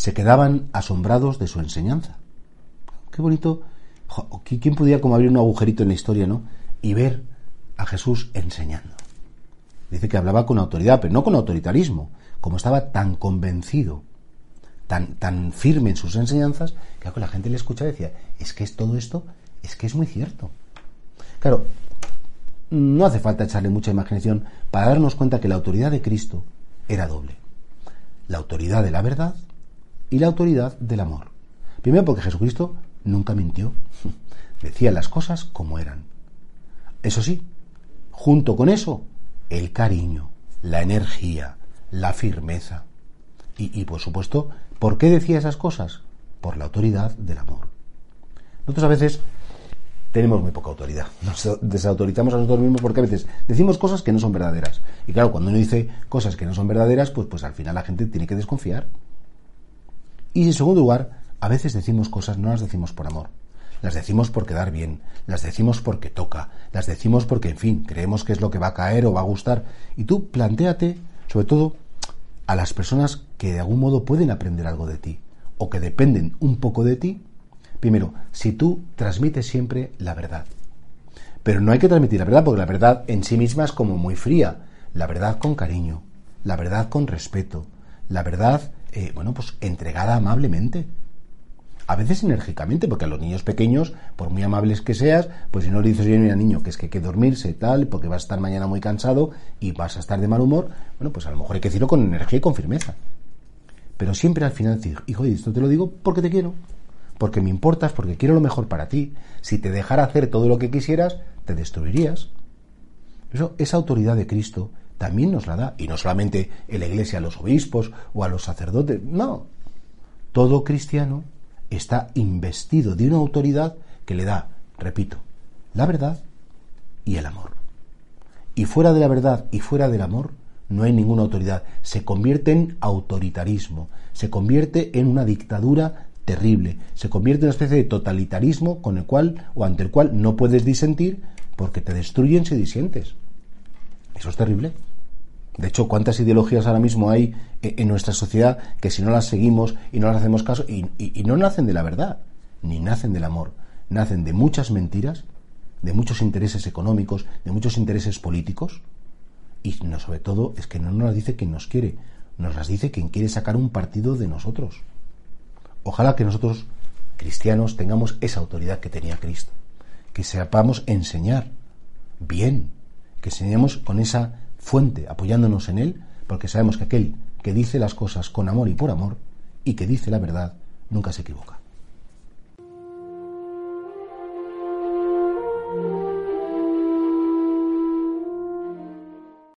se quedaban asombrados de su enseñanza. Qué bonito. ¿Quién pudiera como abrir un agujerito en la historia, no? Y ver a Jesús enseñando. Dice que hablaba con autoridad, pero no con autoritarismo. Como estaba tan convencido, tan, tan firme en sus enseñanzas, que la gente le escuchaba y decía, es que es todo esto, es que es muy cierto. Claro, no hace falta echarle mucha imaginación para darnos cuenta que la autoridad de Cristo era doble. La autoridad de la verdad y la autoridad del amor. Primero porque Jesucristo nunca mintió, decía las cosas como eran. Eso sí, junto con eso, el cariño, la energía, la firmeza. Y, por supuesto, ¿por qué decía esas cosas? Por la autoridad del amor. Nosotros a veces tenemos muy poca autoridad. Nos desautorizamos a nosotros mismos porque a veces decimos cosas que no son verdaderas. Y claro, cuando uno dice cosas que no son verdaderas, pues, pues al final la gente tiene que desconfiar. Y en segundo lugar, a veces decimos cosas, no las decimos por amor. Las decimos por quedar bien, las decimos porque toca, las decimos porque, en fin, creemos que es lo que va a caer o va a gustar. Y tú planteate, sobre todo, a las personas que de algún modo pueden aprender algo de ti o que dependen un poco de ti. Primero, si tú transmites siempre la verdad. Pero no hay que transmitir la verdad porque la verdad en sí misma es como muy fría. La verdad con cariño, la verdad con respeto, la verdad, eh, bueno, pues entregada amablemente a veces enérgicamente, porque a los niños pequeños, por muy amables que seas, pues si no le dices bien al niño que es que hay que dormirse tal, porque vas a estar mañana muy cansado y vas a estar de mal humor, bueno, pues a lo mejor hay que decirlo con energía y con firmeza. Pero siempre al final decir, hijo, esto te lo digo porque te quiero, porque me importas, porque quiero lo mejor para ti. Si te dejara hacer todo lo que quisieras, te destruirías. Eso, esa autoridad de Cristo también nos la da, y no solamente en la iglesia a los obispos o a los sacerdotes, no. Todo cristiano está investido de una autoridad que le da, repito, la verdad y el amor. Y fuera de la verdad y fuera del amor no hay ninguna autoridad. Se convierte en autoritarismo, se convierte en una dictadura terrible, se convierte en una especie de totalitarismo con el cual o ante el cual no puedes disentir porque te destruyen si disientes. Eso es terrible. De hecho, ¿cuántas ideologías ahora mismo hay en nuestra sociedad que si no las seguimos y no las hacemos caso, y, no nacen de la verdad, ni nacen del amor, nacen de muchas mentiras, de muchos intereses económicos, de muchos intereses políticos, y no, sobre todo es que no nos las dice quien nos quiere, nos las dice quien quiere sacar un partido de nosotros. Ojalá que nosotros, cristianos, tengamos esa autoridad que tenía Cristo, que sepamos enseñar bien, que enseñemos con esa fuente apoyándonos en Él, porque sabemos que aquel que dice las cosas con amor y por amor, y que dice la verdad, nunca se equivoca.